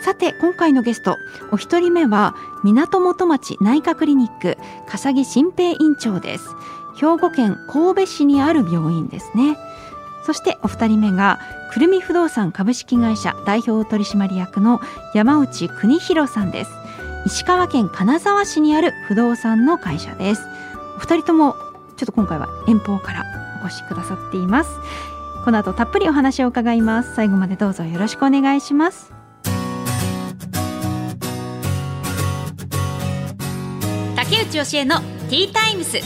さて今回のゲストお一人目は港元町内科クリニック笠木新平院長です。兵庫県神戸市にある病院ですね。そしてお二人目がくるみ不動産株式会社代表取締役の山内邦弘さんです。石川県金沢市にある不動産の会社です。お二人ともちょっと今回は遠方からお越しくださっています。この後たっぷりお話を伺います。最後までどうぞよろしくお願いします。竹内義恵のティータイムス。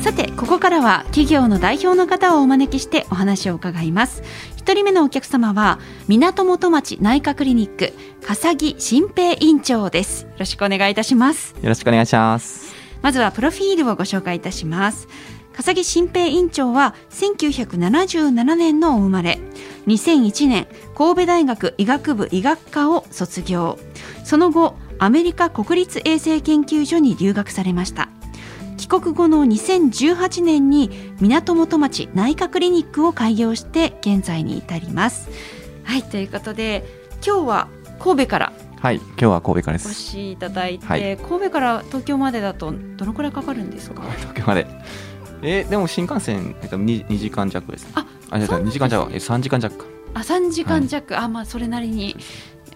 さてここからは企業の代表の方をお招きしてお話を伺います。一人目のお客様は港元町内科クリニック笠木新平院長です。よろしくお願いいたします。よろしくお願いします。まずはプロフィールをご紹介いたします笠木新平院長は1977年のお生まれ。2001年神戸大学医学部医学科を卒業。その後アメリカ国立衛生研究所に留学されました。帰国後の2018年に港元町内科クリニックを開業して現在に至ります。はいということで今日は神戸からはい、今日は神戸からでお越す。しいただいて、はい。神戸から東京までだとどのくらいかかるんですか？東京まで。えーでも新幹線、えっと、2, 2時間弱です、ね。ああ、じゃそんなに2時間弱、え3時間弱か。あ3時間弱、あまあそれなりに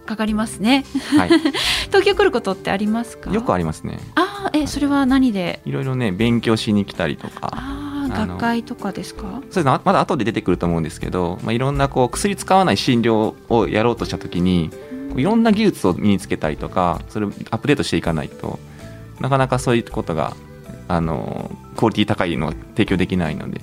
かかりますね。はい、東京来ることってありますか？よくありりますね。あーえそれは何で？いろいろね、勉強しに来たりとか。学会とかですか？それままだ後で出てくると思うんですけど、まあ、いろんなこう薬使わない診療をやろうとしたときにいろんな技術を身につけたりとかそれをアップデートしていかないとなかなかそういうことがあのクオリティ高いのは提供できないので。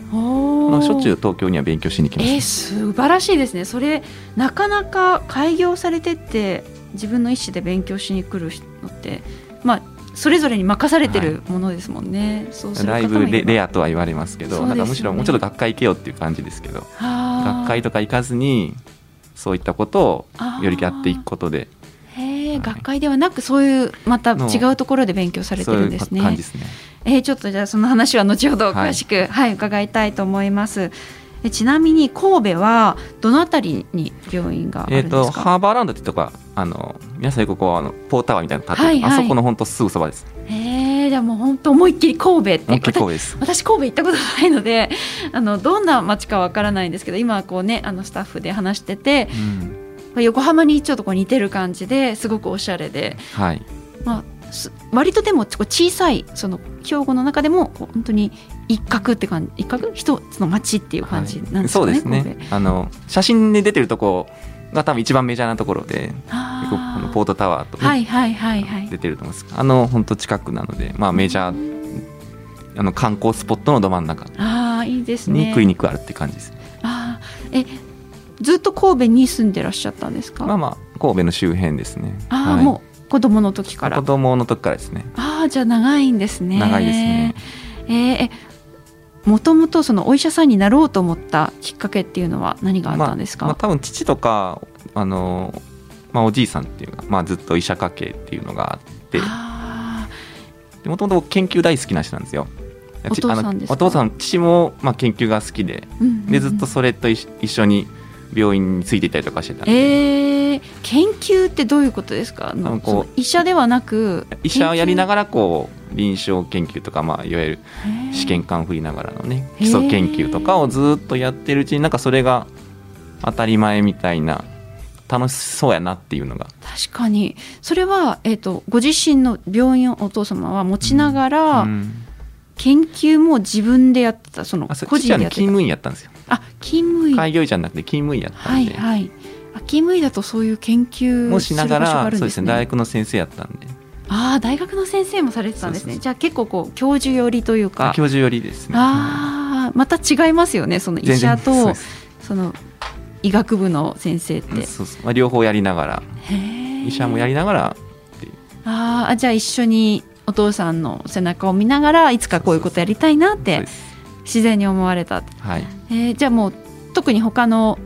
まあしょっちゅう東京には勉強しに来ます、えー素晴らしいですね。それなかなか開業されてって自分の意思で勉強しに来るのってまあそれぞれに任されてるものですもんね、そうするだいぶレレアとは言われますけどね。なんかむしろもうちょっと学会行けよっていう感じですけど学会とか行かずにそういったことをよりやっていくことで。へえ、はい学会ではなくそういうまた違うところで勉強されてるんですね。感じですね。えーちょっとじゃあその話は後ほど詳しく、はい伺いたいと思います。えちなみに神戸はどのあたりに病院があえっ、とるんですか？ハーバーランドってとこはあの皆さんこうあのポータワーみたいなのはいはいあそこの本当すぐそばです。へえじゃあもう本当思いっきり神戸って神戸です。私神戸行ったことないので あのどんな街かわからないんですけど今こうねあのスタッフで話しててうん、横浜にちょっとこう似てる感じですごくおしゃれで、はい。まあ、す割とでも小さいその兵庫の中でも本当に一角って感じ一角？一つの街っていう感じなんですかね、そうです神ね戸。あの写真で出てるとこが多分一番メジャーなところで、あ結構あのポートタワーと、ねはいはいはいはい。出てると思います。あの本当近くなので、まあメジャーあの観光スポットのど真ん中ああいいですね。にクリニックがあるって感じです。あー。えずっと神戸に住んでらっしゃったんですか、まあまあ神戸の周辺ですね。ああ、はい。もう子供の時から。子供の時からですね。ああじゃあ長いんですね。長いですね。えーえもともとそのお医者さんになろうと思ったきっかけっていうのは何があったんですか、まあ、多分父とかあの、まあ、おじいさんっていうか、まあ、ずっと医者家系っていうのがあって。あもともと研究大好きな人なんですよ。お父さんお父さん父も、まあ、研究が好きで。ーうんうんうん。でずっとそれと一一緒に病院についていったりとかしてたんで、えー、研究ってどういうことですか？医者ではなく医者をやりなががらこう臨床研究とか、まあ、いわゆるら試験管振りながらのね基礎研究とかをずっとやってるうちになんかそれが当たり前みたいな楽しそうやなっていうのが。確かに。それは、えー、とご自身の病院をお父様は持ちながら、うん研究も自分でやってたそのあそう個人でやってた。務医やったんですよあ勤務医開業医じゃなくて勤務医やったはいんで、はいあ勤務医だとそういう研究もしながらそうですね大学の先生やったんで。ああ大学の先生もされてたんですね。そうそうそう。じゃあ結構こう教授寄りというか。教授寄りですね。ああまた違いますよねその医者とその医学部の先生って、そうそう。まあ、両方やりながら。医者もやりながらあーあじゃあ一緒にお父さんの背中を見ながらいつかこういうことやりたいなってそうです自然に思われた、はい。えーじゃあもう特に他の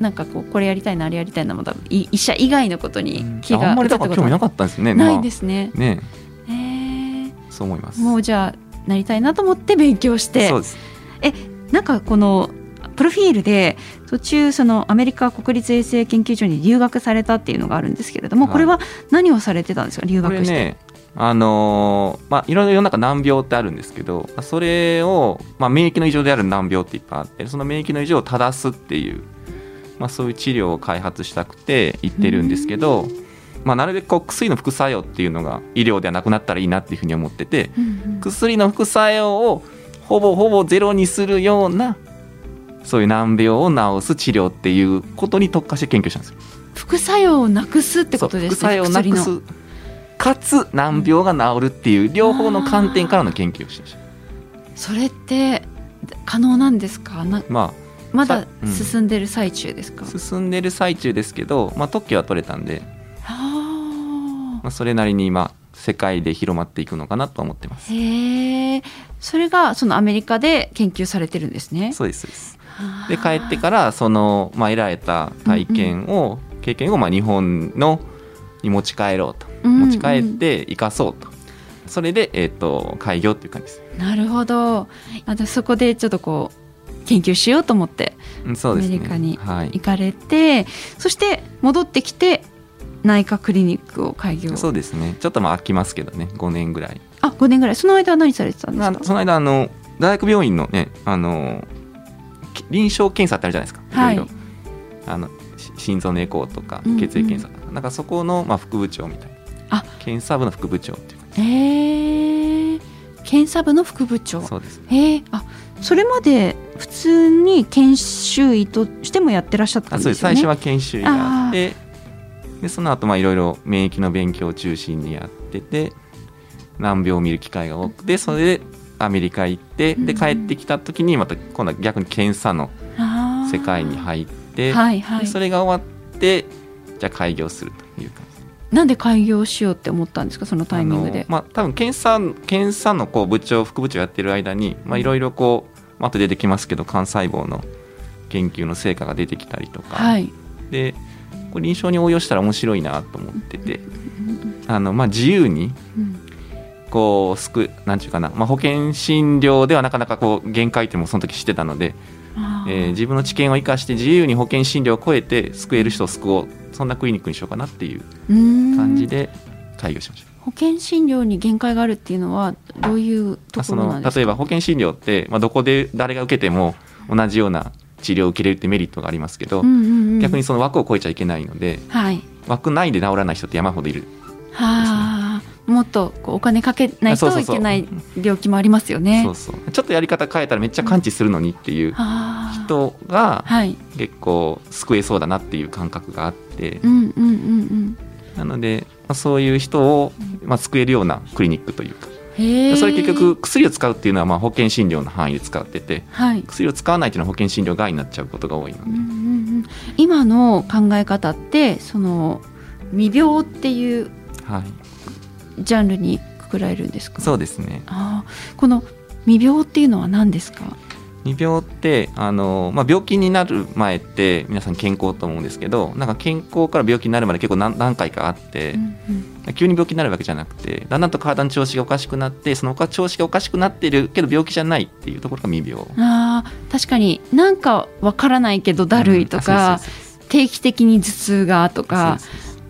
なんかこうこれやりたいなあれやりたいなも多分い医者以外のことに気があんまりだから興味なかかったんですねないまあですね、ね。えー。そう思います。もうじゃあなりたいなと思って勉強して。そうです。なんかこのプロフィールで途中そのアメリカ国立衛生研究所に留学されたっていうのがあるんですけれども、はい。これは何をされてたんですか？留学して、ねあのーまあいろいろ世の中難病ってあるんですけどそれを、まあ、免疫の異常である難病っていっぱいあってその免疫の異常を正すっていう、まあ、そういう治療を開発したくて言ってるんですけど、まあ、なるべくこう薬の副作用っていうのが医療ではなくなったらいいなっていうふうに思っててうんうん薬の副作用をほぼほぼゼロにするようなそういう難病を治す治療っていうことに特化して研究したんですよ。副作用をなくすってことですね副作用をなくすかつ難病が治るっていう両方の観点からの研究をしてました。それって可能なんですか？なままだ進んでる最中ですか、あ進んでる最中ですけど、まあ、特許は取れたんで、あまあ、それなりに今世界で広まっていくのかなとは思ってます。ーへえそれがそのアメリカで研究されてるんですね。そうですそうです。で帰ってからその、まあ、得られた体験を、経験をまあ日本のに持ち帰ろうと。うん持ち帰って生かそうと、それで、えー、と開業っていう感じです。なるほど。あでそこでちょっとこう研究しようと思ってアメリカにはい。行かれて、そして戻ってきて内科クリニックを開業。そうですね。ちょっとまあ空きますけどね。5年ぐらい。あ5年ぐらい。その間は何されてたんですか？なその間あの大学病院のねあのき臨床検査ってあるじゃないですか、はい。いろいろ。あのし心臓のエコーとかうんうん。血液検査とか、なんかそこの、まあ、副部長みたいな。あ検査部の副部長っていうかえー、検査部の副部長。そうです。ねえー、あそれまで普通に研修医としてもやってらっしゃったあそうです。よね初は研修医があってでその後まあいろいろ免疫の勉強を中心にやってて難病を見る機会が多くてそれでアメリカ行ってでうん。帰ってきた時にまた今度は逆に検査の世界に入って、はいはい。でそれが終わってじゃあ開業するとなんで開業しようって思ったんですか？そのタイミングで。まあ多分検査検査のこう部長副部長やってる間にまあいろいろこうまあ後で出てきますけど幹細胞の研究の成果が出てきたりとか、はい。でこれ臨床に応用したら面白いなと思ってて。あのまあ自由にうん。こうすくなんていうかな、まあ、保険診療ではなかなかこう限界っていうのもその時知ってたので、えー自分の知見を生かして自由に保険診療を超えて救える人を救おう。そんなクリニックにしようかなっていう感じで開業しました。保険診療に限界があるっていうのはどういうところなんですか？例えば保険診療って、まあ、どこで誰が受けても同じような治療を受けれるってメリットがありますけど、うんうんうん。逆にその枠を超えちゃいけないのではい。枠内で治らない人って山ほどいる。はあ、もっとこうお金かけないといけない病気もありますよね。そうそう。ちょっとやり方変えたらめっちゃ完治するのにっていうはあ人がはい、結構救えそうだなっていう感覚があって。なので、まあ、そういう人を、まあ、救えるようなクリニックというか。それ結局薬を使うっていうのはまあ保険診療の範囲で使っててはい。薬を使わないっていうのは保険診療外になっちゃうことが多いので。うんうんうん、今の考え方ってその未病っていうはいジャンルにくくられるんですか？そうですねああ、この未病っていうのは何ですか？未病ってあの、まあ、病気になる前って皆さん健康と思うんですけどなんか健康から病気になるまで結構何何回かあってうんうん急に病気になるわけじゃなくてだんだんと体の調子がおかしくなってその調子がおかしくなってるけど病気じゃないっていうところが未病ああ、確かになんかわからないけどだるいとか、うん定期的に頭痛がとか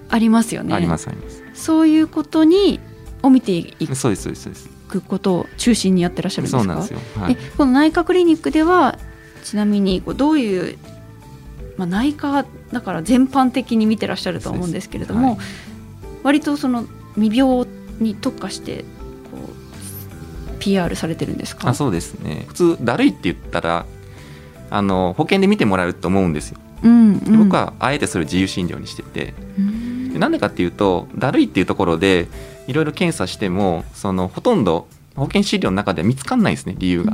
ありますよね。ありますありますそういうことにを見ていそうですそうですそうです。くことを中心にやってらっしゃるんですか？そうなんですよ、はい。え、この内科クリニックではちなみにこうどういう、まあ、内科だから全般的に見てらっしゃると思うんですけれども、はい。割とその未病に特化してこう PR されてるんですか？あそうですね。普通だるいって言ったらあの保険で見てもらえると思うんですよ、うんうん、僕はあえてそれを自由診療にしててうん。でなんでかっていうとだるいっていうところでいろいろ検査してもそのほとんど保険診療の中では見つかんないんですね理由が。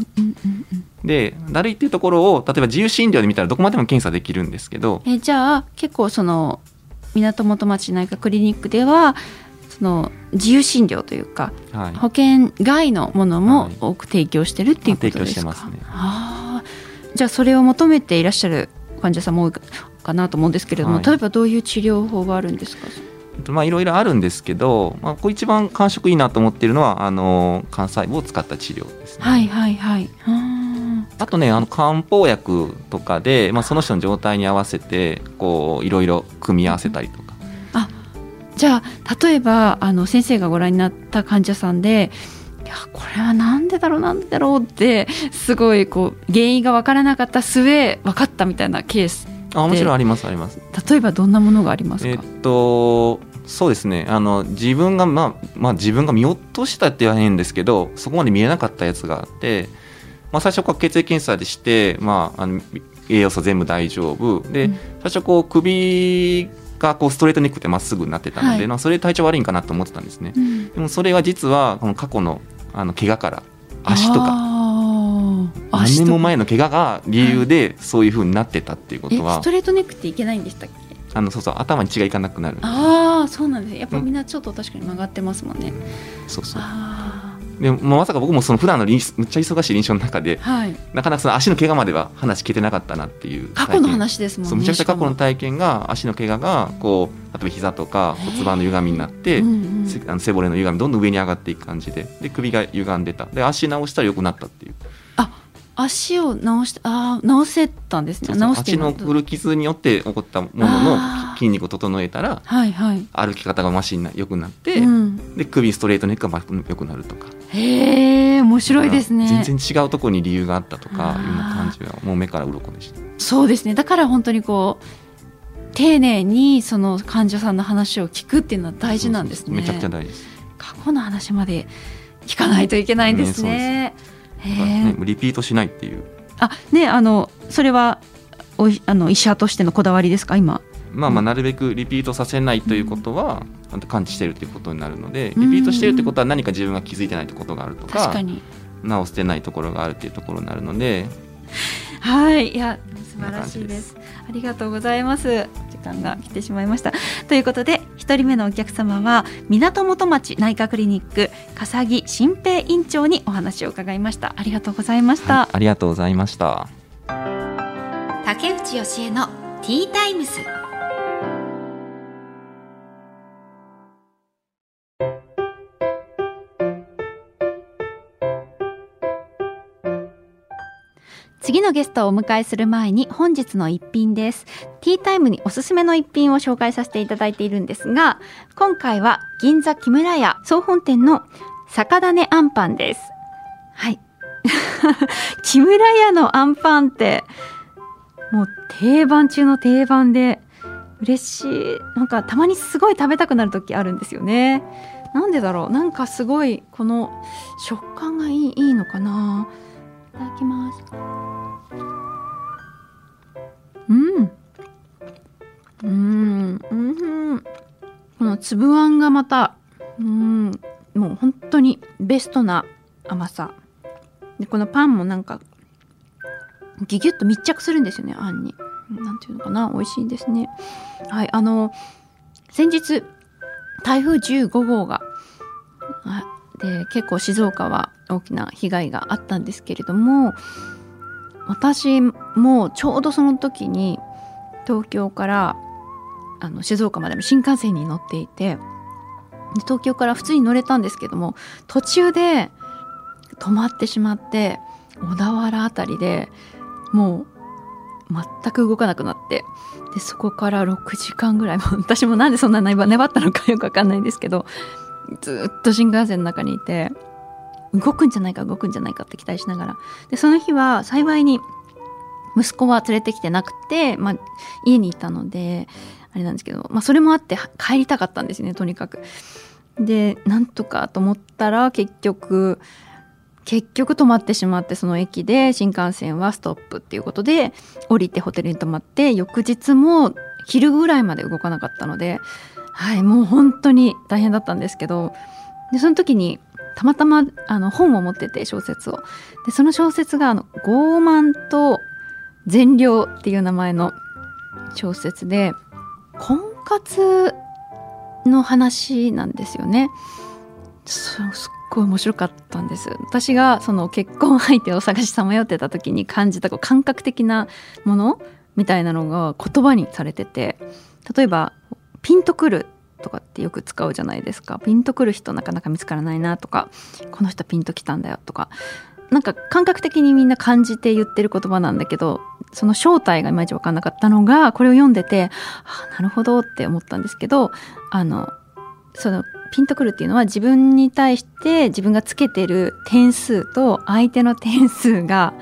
でだるいっていうところを例えば自由診療で見たらどこまでも検査できるんですけどえじゃあ結構その港元町内科クリニックではその自由診療というか、はい、保険外のものもはい。多く提供してるっていうことですか、提供してますね。あー。じゃあそれを求めていらっしゃる患者さんも多いかなと思うんですけれども、はい。例えばどういう治療法があるんですか？まあいろいろあるんですけど、まあ、こう一番感触いいなと思っているのはあの幹細胞を使った治療ですね。はいはいはい。ああとねあの漢方薬とかで、まあ、その人の状態に合わせてこういろいろ組み合わせたりとか、ーじゃあ例えばあの先生がご覧になった患者さんでいやこれはなんでだろうなんでだろうってすごいこう原因が分からなかった末分かったみたいなケースあもちろんありますあります。例えばどんなものがありますか、えっとそうですね。あの自分が、まあ、まあ自分が見落としたって言わへんですけどそこまで見えなかったやつがあって、まあ、最初こう血液検査でして、まあ、あの栄養素全部大丈夫。で、うん。最初こう首がこうストレートネックでまっすぐになってたので、はい。まあ、それで体調悪いんかなと思ってたんですね。うん。でもそれは実はこの過去のあの怪我から足とか何年も前の怪我が理由でそういうふうになってたっていうこえとはストレートネックっていけないんでしたっけ？あのそうそう頭に血がいかなくなる。ああそうなんですね。やっぱみんなちょっと確かに曲がってますもんね、そうそう。あでもまさか僕もその普段の臨むっちゃ忙しい臨床の中であはい。なかなかその足の怪我までは話聞けてなかったなっていう過去の話ですもんねそうむちゃくちゃ過去のし体験が足の怪我がこう例えば膝とか骨盤の歪みになって、うんうん。背骨の歪みどんどん上に上がっていく感じでで首が歪んでた。で足直したら良くなったっていう足を直してああ直せたんですね。直して足の古傷によって起こったものの筋肉を整えたらはいはい、歩き方がマシにな良くなって、うん、で首ストレートネックが良くなるとか。へえ面白いですね。全然違うところに理由があったとかいう感じはもう目から鱗でした。そうですね。だから本当にこう丁寧にその患者さんの話を聞くっていうのは大事なんですね。めちゃくちゃ大事です。過去の話まで聞かないといけないんですね。だからへえ。ねリピートしないっていうあ、ね、あの、それは。おい、あの、医者としてのこだわりですか、今？まあまあなるべくリピートさせないということは、ちゃんと感知してるということになるのでうんリピートしてるってことは何か自分が気づいてないってことがあるとか。直してないところがあるっていうところになるのではい、いや、素晴らしい。ですありがとうございます。時間が来てしまいました。ということで、一人目のお客様は。港元町内科クリニック、笠木新平院長にお話を伺いました。ありがとうございました。はいありがとうございました竹内義恵のティータイムス次のゲストをお迎えする前に本日の一品です。ティータイムにおすすめの一品を紹介させていただいているんですが今回は銀座木村屋総本店の酒種あんパンです。はい。木村屋のあんパンってもう定番中の定番で嬉しい。なんかたまにすごい食べたくなる時あるんですよね。なんでだろう。なんかすごいこの食感がいいいいのかな。いただきます。うん。うん。うん。この粒あんがまた、うん。もう本当にベストな甘さ。で、このパンもなんか、ギュギュッと密着するんですよね、あんに。なんていうのかな、美味しいですね。はい、あの、先日、台風15号が、で、結構静岡は大きな被害があったんですけれども、私もちょうどその時に東京からあの静岡までの新幹線に乗っていて東京から普通に乗れたんですけども途中で止まってしまって小田原あたりでもう全く動かなくなってでそこから6時間ぐらいも 私もなんでそんな粘粘ったのかよくわかんないんですけどずっと新幹線の中にいて動くんじゃないか動くんじゃないかって期待しながらでその日は幸いに息子は連れてきてなくて、まあ、家にいたのであれなんですけど、まあ、それもあって帰りたかったんですねとにかく。でなんとかと思ったら結局結局止まってしまってその駅で新幹線はストップっていうことで降りてホテルに泊まって翌日も昼ぐらいまで動かなかったのではいもう本当に大変だったんですけどでその時にたまたまあの本を持ってて小説をでその小説があの「傲慢と善良」っていう名前の小説で婚活の話なんですよね。すっごい面白かったんです私がその結婚相手を探しさまよってた時に感じた感覚的なものみたいなのが言葉にされてて例えばピンとくるとかってよく使うじゃないですか。ピンとくる人なかなか見つからないなとか。この人ピンときたんだよとか。なんか感覚的にみんな感じて言ってる言葉なんだけどその正体がいまいち分かんなかったのがこれを読んでてあなるほどって思ったんですけどあのそのピンとくるっていうのは自分に対して自分がつけてる点数と相手の点数が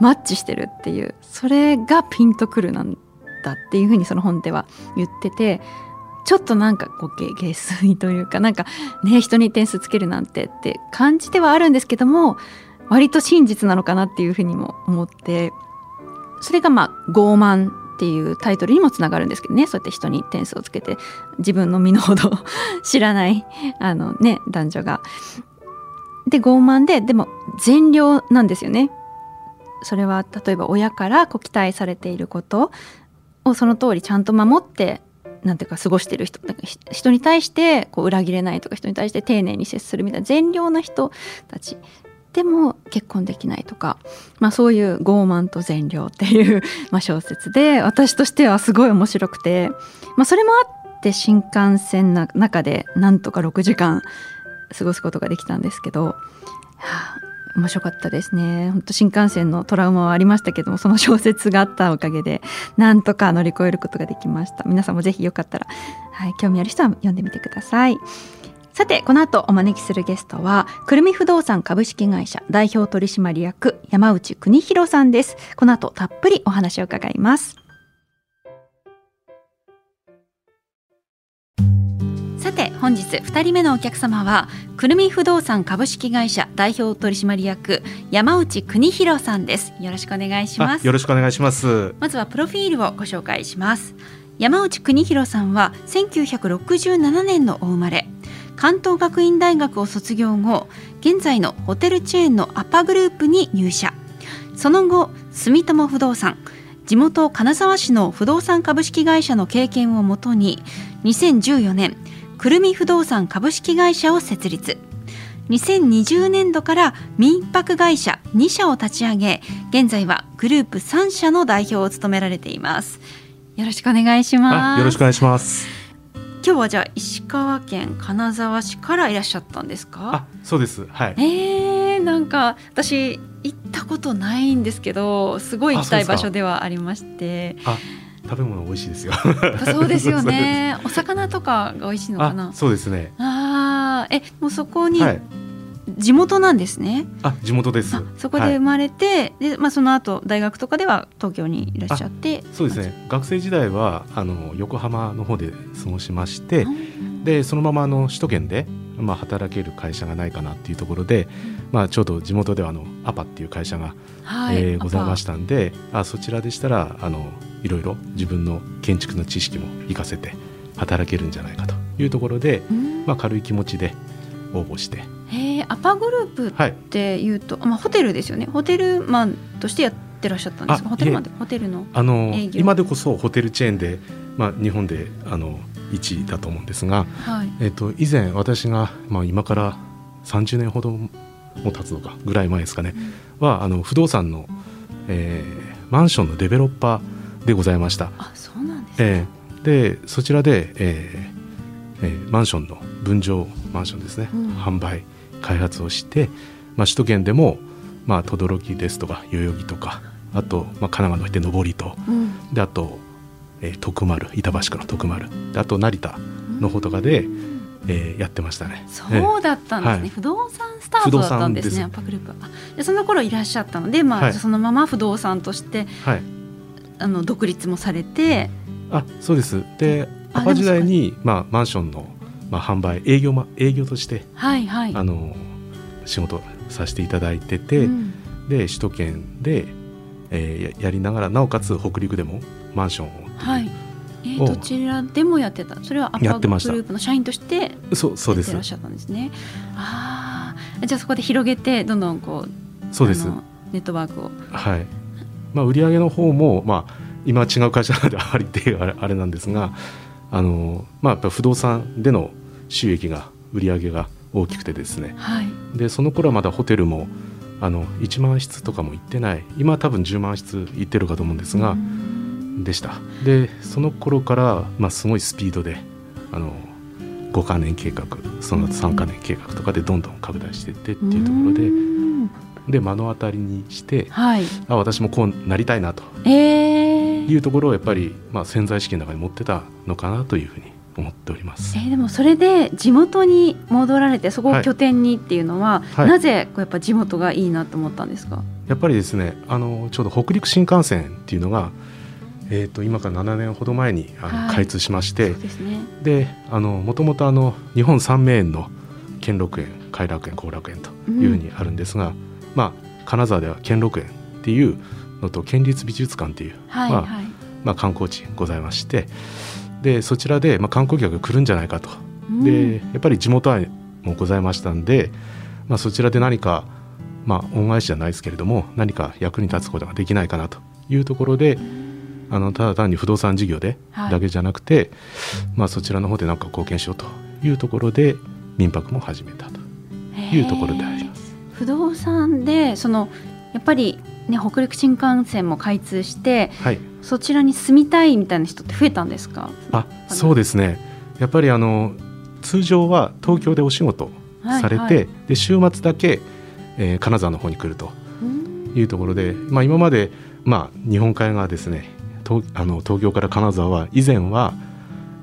マッチしてるっていう。それがピンとくるなんだっていうふうにその本では言っててちょっとなんかこう下水というかなんかね人に点数つけるなんてって感じてはあるんですけども割と真実なのかなっていうふうにも思ってそれがまあ傲慢っていうタイトルにもつながるんですけどねそうやって人に点数をつけて自分の身の程知らないあのね男女が。で傲慢ででも善良なんですよね。それは例えば親からこう期待されていることをその通りちゃんと守ってなんていうか過ごしてる人人に対してこう裏切れないとか人に対して丁寧に接するみたいな善良な人たちでも結婚できないとか、まあ、そういう傲慢と善良っていう ま小説で私としてはすごい面白くて、まあ、それもあって新幹線の中でなんとか6時間過ごすことができたんですけど、面白かったですね。本当新幹線のトラウマはありましたけどもその小説があったおかげでなんとか乗り越えることができました。皆さんもぜひよかったら、はい、興味ある人は読んでみてください。さてこの後お招きするゲストはくるみ不動産株式会社代表取締役山内邦弘さんです。この後たっぷりお話を伺います。さて本日2人目のお客様はくるみ不動産株式会社代表取締役山内邦弘さんです。よろしくお願いします。よろしくお願いします。まずはプロフィールをご紹介します。山内邦弘さんは1967年のお生まれ。関東学院大学を卒業後現在のホテルチェーンのアパグループに入社。その後住友不動産地元金沢市の不動産株式会社の経験をもとに2014年くるみ不動産株式会社を設立。2020年度から民泊会社2社を立ち上げ現在はグループ3社の代表を務められています。よろしくお願いします。よろしくお願いします。今日はじゃあ石川県金沢市からいらっしゃったんですか？あそうです。はい。えー、なんか私行ったことないんですけどすごい行きたい場所ではありまして。あ食べ物美味しいですよそうですよね お魚とかが美味しいのかな？そうですねああえもうそこに、はい地元なんですね？あ、地元です。そこで生まれて、はい、で、まあ、その後大学とかでは東京にいらっしゃって。そうですね。学生時代は、あの横浜の方で過ごしまして。で、そのまま、あの首都圏で、まあ、働ける会社がないかなっていうところで。まあ、ちょうど地元では、あのアパっていう会社が、はい、えー、ございましたんで。あ、そちらでしたら、あのいろいろ自分の建築の知識も活かせて。働けるんじゃないかというところで、まあ、軽い気持ちで応募して。へアパグループっていうと、はい、まあ、ホテルですよね。ホテルマンとしてやってらっしゃったんですか？ホテルマンでホテルのあの今でこそホテルチェーンで、まあ、日本であの1位だと思うんですが、はい、えっと、以前私が、まあ、今から30年ほども経つのかぐらい前ですかね、うん、はあの不動産の、えー、マンションのデベロッパーでございました。あそうなんです、ね、えー、でそちらで、えーえー、マンションの分譲マンションですね、うん、販売開発をして、まあ、首都圏でも、まあ、轟ですとか代々木とかあと、まあ、神奈川の人上りと、うん、であと、えー、徳丸板橋区の徳丸。であと成田の方とかで、うん、えー、やってましたね。そうだったんですね、はい、不動産スタートだったんですねアパグループ。でその頃いらっしゃったので、まあ、はい、そのまま不動産として、はい、あの独立もされてあそうです。でアパ時代に、まあ、マンションのまあ、販売営業,、ま、営業として、はいはい、あの仕事させていただいてて、うん、で首都圏で、えー、やりながらなおかつ北陸でもマンションをはい。えー、どちらでもやってた。それはアパグループの社員としてそうそうです。いらっしゃったんですね。あじゃあそこで広げてどんどんこうそうです。ネットワークを。はいまあ、売上の方も、まあ、今は違う会社なのであまりってあれあれなんですがあの、まあ、やっぱ不動産での収益が売上が大きくてですね。はい。でその頃はまだホテルもあの1万室とかも行ってない。今は多分10万室行ってるかと思うんですが、でした。でその頃から、まあ、すごいスピードであの5か年計画その後3か年計画とかでどんどん拡大していってっていうところでうんで目の当たりにしてはい。あ私もこうなりたいなと。えー。いうところをやっぱり、まあ、潜在意識の中に持ってたのかなというふうに思っております。え。ーでもそれで地元に戻られてそこを拠点にっていうのは、はい。なぜこうやっぱ地元がいいなと思ったんですか、やっぱりですねあのちょうど北陸新幹線っていうのが、えー、と今から7年ほど前にあの、はい。開通しましてでもともとあの日本三名園の兼六園偕楽園後楽園というふうにあるんですが、まあ金沢では兼六園っていうのと県立美術館っていう、まあはいはい、まあ、観光地ございましてでそちらで、まあ、観光客が来るんじゃないかと、うん。でやっぱり地元愛もございましたんで、まあ、そちらで何か、まあ、恩返しじゃないですけれども何か役に立つことができないかなというところであのただ単に不動産事業ではい。だけじゃなくて、まあ、そちらの方で何か貢献しようというところで民泊も始めたというところであります。不動産でそのやっぱりね北陸新幹線も開通してはい。そちらに住みたいみたいな人って増えたんですか？あそうですね。やっぱりあの通常は東京でお仕事されて、はい。はいで週末だけ、えー金沢の方に来るとうん。いうところで、まあ、今まで、まあ、日本海側ですね東あの東京から金沢は以前は、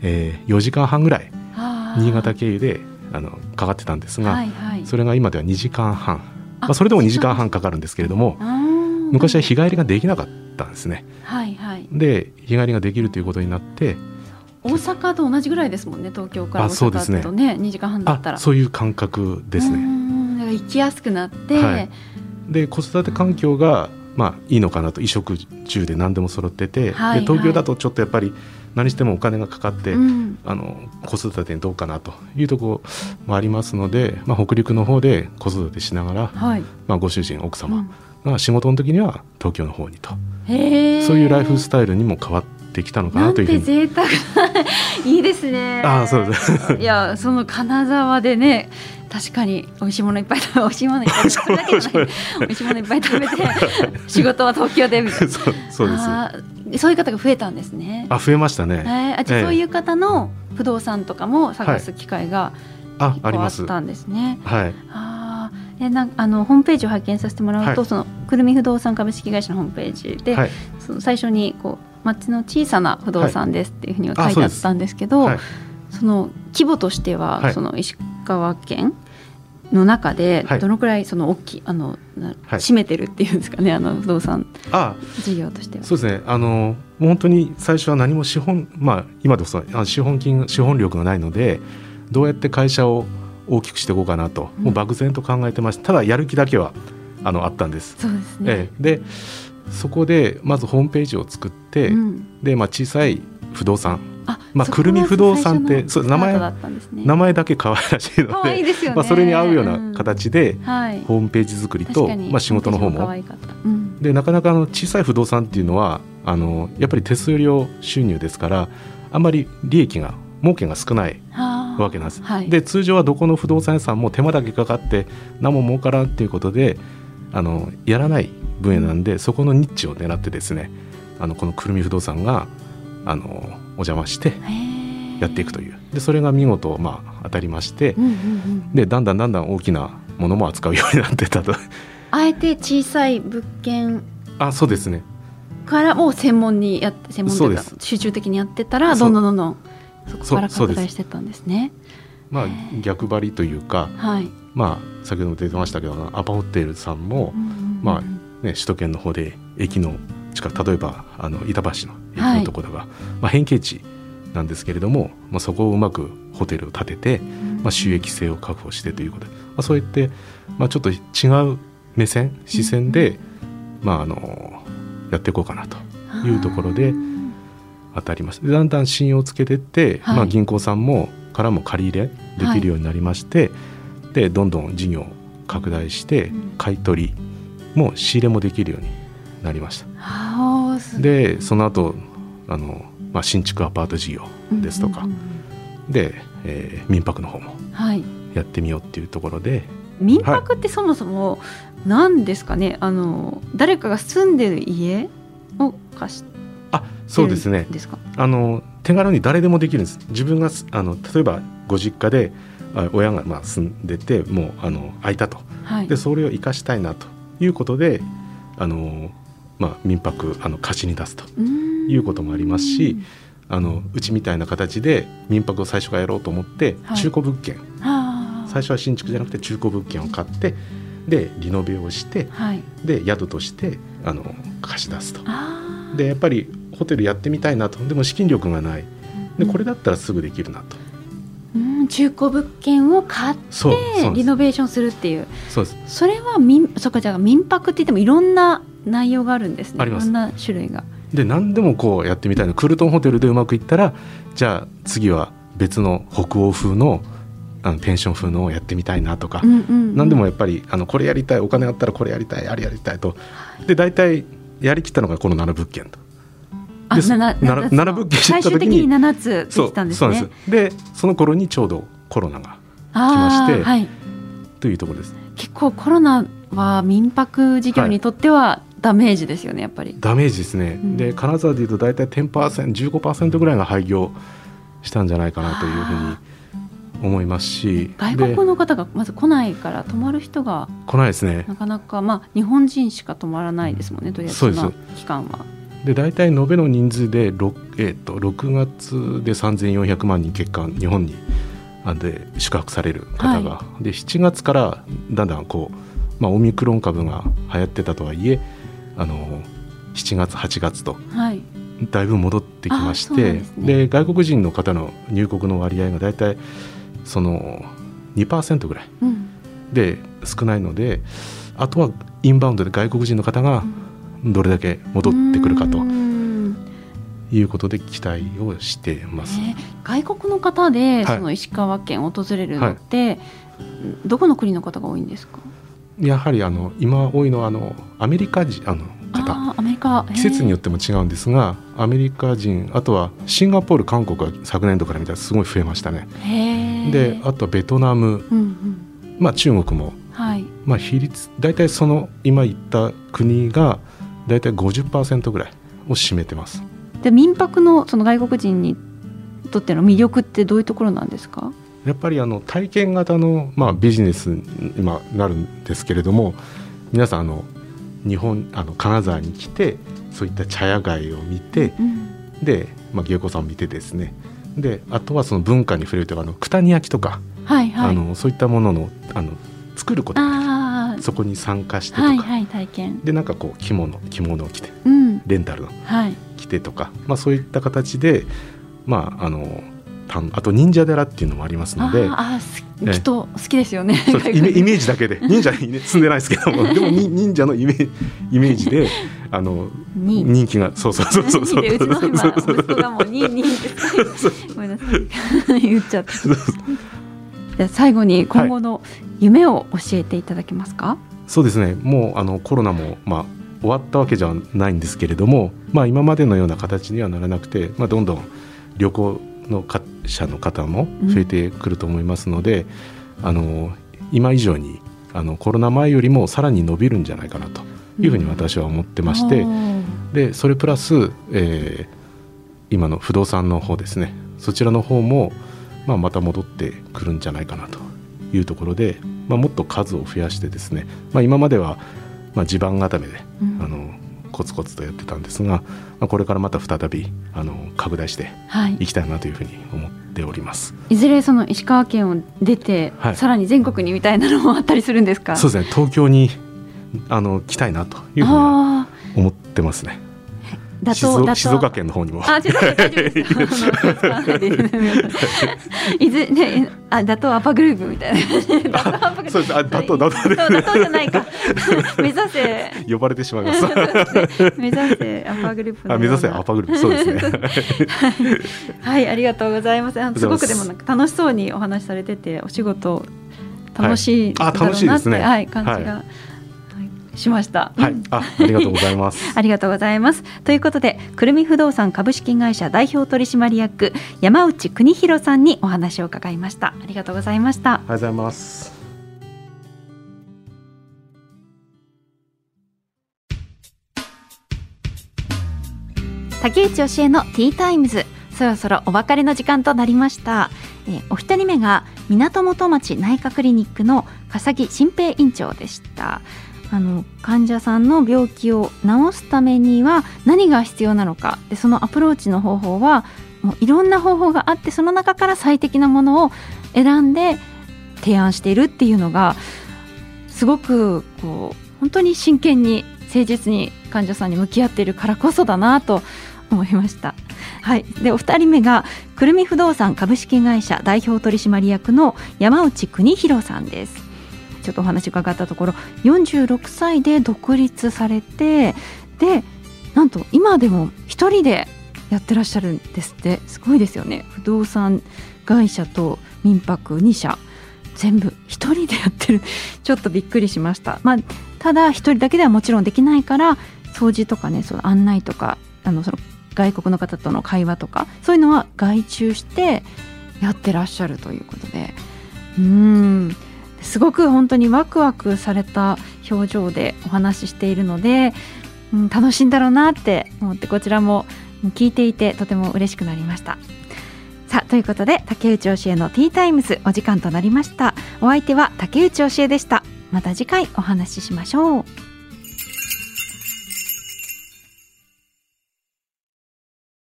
えー4時間半ぐらい新潟経由であのかかってたんですが、はいはい。それが今では2時間半、あまあ、それでも2時間。半かかるんですけれども昔は日帰りができなかったんですね。はいはい。で日帰りができるということになって大阪と同じぐらいですもんね東京から大あそうですね。阪とね2時間半だったら。あそういう感覚ですね。ねだから行きやすくなって、はい。で子育て環境がまあいいのかなと。衣食住で何でも揃ってて、はいで東京だとちょっとやっぱり何してもお金がかかって、うん。あの子育てにどうかなというところもありますので、まあ、北陸の方で子育てしながら、はい、まあ、ご主人奥う様んが仕事の時には東京の方にと、そういうライフスタイルにも変わってきたのかなというふうに。て贅沢 いいですね。あそうです。いやその金沢でね確かに美味しいものいっぱい食べ美味しいものいっぱい食べ美味しいものいっぱい食べて 仕事は東京でみたいな。そうそうですそういう方が増えたんですね。増えましたえね、ーあじゃあええ。そういう方の不動産とかも探す機会がああったんですね。はい。あー。えなんあのホームページを拝見させてもらうと、はい。そのくるみ不動産株式会社のホームページで、はい。その最初にこう町の小さな不動産ですっていうふうに書いてあったんですけど、はい。その規模としては、はい。その石川県の中ではい。どのくらいその大きいあの、占めてるっていうんですかねあの不動産あ事業としては。そうですね。あのもう本当に最初は何も資本まあ今でこそあ資本金資本力がないのでどうやって会社を大きくしていこうかなと、うん。もう漠然と考えてました。ただやる気だけはあのあったんです、そうですね。ええ。でそこでまずホームページを作って、うん。で、まあ、小さい不動産あまあくるみ不動産ってそう名前ね名前だけ可愛らしいのでね。まあ、それに合うような形でうんはい。ホームページ作りと、まあ、仕事の方も。うん。でなかなかあの小さい不動産っていうのはあのやっぱり手数料収入ですからあんまり利益が儲けが少ないはあわけなんです、はい。で通常はどこの不動産屋さんも手間だけかかって何も儲からんっていうことであのやらない分野なんでそこのニッチを狙ってですねあのこのくるみ不動産があのお邪魔してやっていくという。でそれが見事、まあ、当たりましてうんうんうん。でだんだんだんだん大きなものも扱うようになってたと。あえて小さい物件あそうですね。からを専門にやって専門というかそう集中的にやってたらどんどんどんどんそこから拡大してたんですね。まあ逆張りというかはい。まあ先ほども出てましたけどアパホテルさんも、まあね、首都圏の方で駅の近く例えばあの板橋の駅のところが、まあ、変形地なんですけれども、まあ、そこをうまくホテルを建てて、まあ、収益性を確保してということで、まあ、そうやって、まあ、ちょっと違う目線視線で、まあ、あのやっていこうかなというところで当たります。でだんだん信用をつけていって、はい。まあ、銀行さんもからも借り入れできるようになりまして、でどんどん事業拡大してうん。買い取りも仕入れもできるようになりましたでその後あの、まあ、新築アパート事業ですとか、で、えー民泊の方もやってみようっていうところで。民泊ってそもそも何ですかね、あの誰かが住んでる家を貸してあそうですねるんですかあの手軽に誰でもできるんです。自分がすあの例えばご実家であ親がまあ住んでてもうあの空いたと。はい。でそれを生かしたいなということであの、まあ、民泊あの貸しに出すといいうこともありますしあのうちみたいな形で民泊を最初からやろうと思ってはい。中古物件、あ最初は新築じゃなくて中古物件を買ってでリノベをしてはい。で宿としてあの貸し出すと。でやっぱりホテルやってみたいなと。でも資金力がない。でうん。これだったらすぐできるなと。うん。中古物件を買ってリノベーションするっていう。そうです。それは民そっかじゃあ民泊って言ってもいろんな内容があるんですね。あります。んな種類が。で何でもこうやってみたいなクルトンホテルでうまくいったらじゃあ次は別の北欧風のあのペンション風のをやってみたいなとか、うんうんうん。何でもやっぱりあのこれやりたいお金あったらこれやりたいあれやりたいと。で大体やりきったのがこの7物件と。であなななな七つの。七物件最終的に7つできたんですね。そうなんです。でその頃にちょうどコロナが来ましてはい、というところです。結構コロナは民泊事業にとってはダメージですよねやっぱり。ダメージですね、うん。で金沢でいうと大体 10%15% ぐらいが廃業したんじゃないかなというふうに思いますし。外で国の方がまず来ないから泊まる人が来ないですね。なかなかまあ日本人しか泊まらないですもんねとりあえずの期間は。で大体延べの人数で 6,、えー、と6月で3400万人結果日本にあで宿泊される方が、で7月からだんだんこう、まあ、オミクロン株が流行ってたとはいえあの7月8月と。はい。だいぶ戻ってきましてで外国人の方の入国の割合が大体その2%ぐらい。うん。で少ないのであとはインバウンドで外国人の方がどれだけ戻ってくるかと。うん。いうことで期待をしてます。ね外国の方ではい。その石川県を訪れるのって、どこの国の方が多いんですか？やはりあの今多いのはあのアメリカ人あの方。アメリカ。季節によっっても違うんですがアメリカ人あとはシンガポール韓国は昨年度から見たらすごい増えましたね。であとはベトナム、うんうん。まあ、中国も。はい。まあ、比率大体その今言った国が大体50%ぐらいを占めてます。で民泊のその外国人にとっての魅力ってどういうところなんですか？やっぱりあの体験型の、まあ、ビジネスに今なるんですけれども皆さんあの日本あの金沢に来てそういった茶屋街を見てうんで、まあ、芸妓さんを見てですね。であとはその文化に触れるというかあの九谷焼とか、はいはい。あのそういったもののあの作ること。あー。そこに参加してとか、はいはい体験。でなんかこう着物着物を着てうん。レンタルの。はい。来てとか、まあ、そういった形で、まあ、あのあと忍者寺っていうのもありますのであーあーすええきっと好きですよね。そうイメイージメージだけで。忍者に、ね、住んでないですけども。でもに忍者のイメイメージであのに人気がそうそうそうそう。そうでうちの今息子がも うににってごめんなさい。言っちゃった。じゃあ最後に今後の夢を教えていただけますか、そうですね。もうあのコロナも、まあ、終わったわけじゃないんですけれども、まあ、今までのような形にはならなくて、まあ、どんどん旅行のか者の方も増えてくると思いますので、あの今以上にあのコロナ前よりもさらに伸びるんじゃないかなというふうに私は思ってまして、おー。でそれプラス、えー今の不動産の方ですね。そちらの方も、まあ、また戻ってくるんじゃないかなというところで、まあ、もっと数を増やしてですね、まあ、今までは、まあ、地盤固めで、うん。あのコツコツとやってたんですが、まあ、これからまた再びあの拡大してはい。いきたいなというふうに思っております。いずれその石川県を出て、はい。さらに全国にみたいなのもあったりするんですか？そうですね。東京にあの来たいなというふうにはあ思ってますね。あ静岡静岡県の方にもあ、ちょっと大丈夫です。あの使わないずね、あ、打倒アパグループみたいな。そうですあ打倒打倒打倒じゃないか。目指せ。呼ばれてしまいます。目指せアパグループ。あ目指せアパグループそうですね。はい、ありがとうございます。すごくでもなんか楽しそうにお話しされてて、お仕事楽しいあ楽しいですねはい、感じが、しました。はいうん、あ、ありがとうございます。ありがとうございます。ということで、くるみ不動産株式会社代表取締役山内邦弘さんにお話を伺いました。ありがとうございました。ありがとうございます。竹内教えのティータイムズそろそろお別れの時間となりました、えーお二人目が港本町内科クリニックの笠木新平院長でしたあの患者さんの病気を治すためには何が必要なのかでそのアプローチの方法はもういろんな方法があってその中から最適なものを選んで提案しているっていうのがすごくこう本当に真剣に誠実に患者さんに向き合っているからこそだなと思いました。はい、でお二人目がくるみ不動産株式会社代表取締役の山内邦弘さんです。ちょっとお話伺ったところ46歳で独立されてでなんと今でも一人でやってらっしゃるんですって。すごいですよね。不動産会社と民泊2社。全部一人でやってる。ちょっとびっくりしました、まあ、ただ一人だけではもちろんできないから掃除とかねその案内とかあのその外国の方との会話とかそういうのは外注してやってらっしゃるということで。うん。すごく本当にワクワクされた表情でお話ししているので、うん、楽しいんだろうなって思ってこちらも聞いていてとても嬉しくなりました。さあということで竹内教えのティータイムズお時間となりました。お相手は竹内教えでした。また次回お話ししましょう。